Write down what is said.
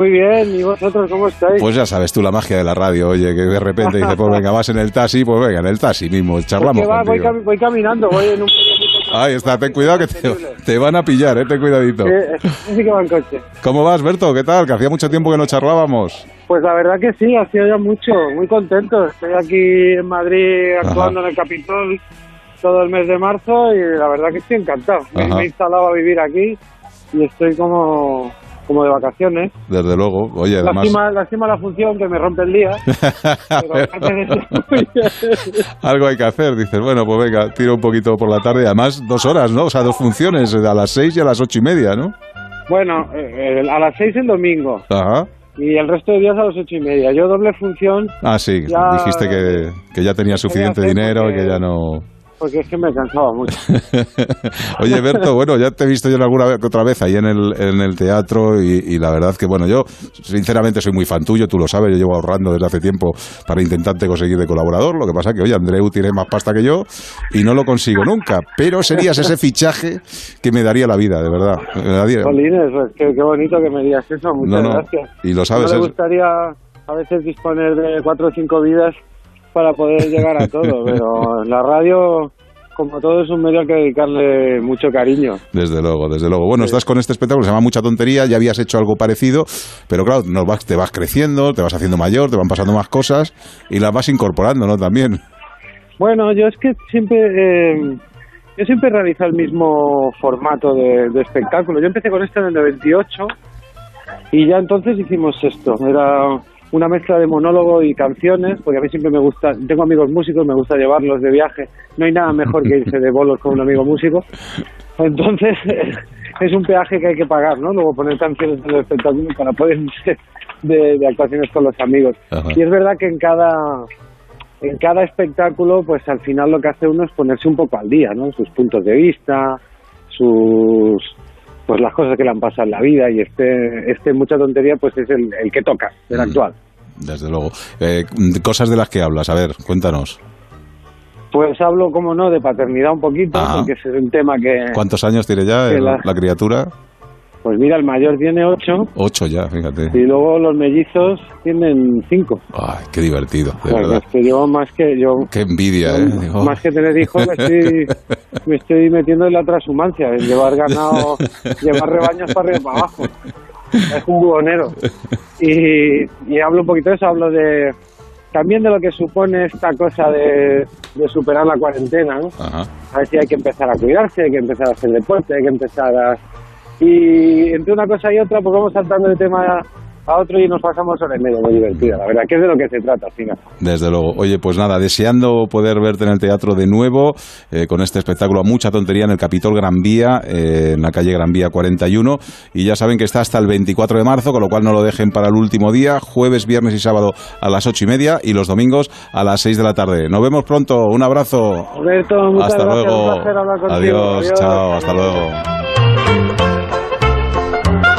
Muy bien, ¿y vosotros cómo estáis? Pues ya sabes tú la magia de la radio, oye, que de repente dice, pues venga, vas en el taxi, pues venga, en el taxi mismo, charlamos va, voy, contigo. cami- voy caminando, voy en un... Ahí está, ten cuidado que te, te van a pillar, eh, ten cuidadito. Eh, sí que va en coche. ¿Cómo vas, Berto? ¿Qué tal? Que hacía mucho tiempo que no charlábamos. Pues la verdad que sí, ha sido ya mucho, muy contento. Estoy aquí en Madrid actuando en el Capitol todo el mes de marzo y la verdad que estoy encantado. Me he instalado a vivir aquí y estoy como, como de vacaciones. Desde luego, oye, además... Lástima, lástima la función que me rompe el día. Algo hay que hacer, dices, bueno, pues venga, tiro un poquito por la tarde, además dos horas, ¿no? O sea, dos funciones, a las seis y a las ocho y media, ¿no? Bueno, eh, eh, a las seis el domingo Ajá. y el resto de días a las ocho y media. Yo doble función Ah, sí, Ya- dijiste que, que ya tenías suficiente dinero y que ya no... porque es que me cansaba mucho. Oye, Berto, bueno, ya te he visto yo alguna vez, otra vez ahí en el, en el teatro y, y la verdad que, bueno, yo sinceramente soy muy fan tuyo, tú lo sabes, yo llevo ahorrando desde hace tiempo para intentarte conseguir de colaborador, lo que pasa que, oye, Andreu tiene más pasta que yo y no lo consigo nunca, pero serías ese fichaje que me daría la vida, de verdad. Me daría- Jolines, pues qué, qué bonito que me digas eso, muchas No, no, gracias. y lo sabes, No me gustaría a veces disponer de cuatro o cinco vidas para poder llegar a todo, pero la radio, como todo, es un medio al que dedicarle mucho cariño. Desde luego, desde luego. Bueno, estás con este espectáculo, se llama Mucha Tontería, ya habías hecho algo parecido, pero claro, nos vas, te vas creciendo, te vas haciendo mayor, te van pasando más cosas y las vas incorporando, ¿no? También. Bueno, yo es que siempre... eh, yo siempre he realizado el mismo formato de, de espectáculo. Yo empecé con esto en el 98 y ya entonces hicimos esto. Era una mezcla de monólogo y canciones, porque a mí siempre me gusta, tengo amigos músicos, me gusta llevarlos de viaje. No hay nada mejor que irse de bolos con un amigo músico. Entonces es un peaje que hay que pagar, ¿no? Luego poner canciones en el espectáculo para poder irse de, de actuaciones con los amigos. Ajá. Y es verdad que en cada en cada espectáculo, pues al final lo que hace uno es ponerse un poco al día, ¿no? Sus puntos de vista, sus pues las cosas que le han pasado en la vida y este este mucha tontería pues es el, el que toca, el actual. Desde luego. Eh, cosas de las que hablas, a ver, cuéntanos. Pues hablo, como no, de paternidad un poquito, Ajá. porque ese es un tema que, ¿Cuántos años tiene ya el- la- la criatura? pues mira, el mayor tiene ocho Ocho ya, fíjate. y luego los mellizos tienen cinco. Ay, qué divertido, de verdad. es que yo más que yo Qué envidia, ¿eh? Digo, más que tener hijos me estoy, me estoy metiendo en la transhumancia, en llevar ganado, llevar rebaños para arriba y para abajo. Es un buhonero. Y, y hablo un poquito de eso, hablo de también de lo que supone esta cosa de, de superar la cuarentena, ¿no? Ajá. A ver si hay que empezar a cuidarse, hay que empezar a hacer deporte, hay que empezar a... Y entre una cosa y otra, pues vamos saltando de tema a otro y nos pasamos horas y media muy divertida, la verdad, que es de lo que se trata al final. Desde luego. Oye, pues nada, deseando poder verte en el teatro de nuevo eh, con este espectáculo a mucha tontería en el Capitol Gran Vía, eh, en la calle Gran Vía 41. Y ya saben que está hasta el 24 de marzo, con lo cual no lo dejen para el último día, jueves, viernes y sábado a las ocho y media y los domingos a las 6 de la tarde. Nos vemos pronto. Un abrazo. Alberto, muchas Hasta gracias, luego. un placer hablar contigo. Adiós, chao, hasta luego.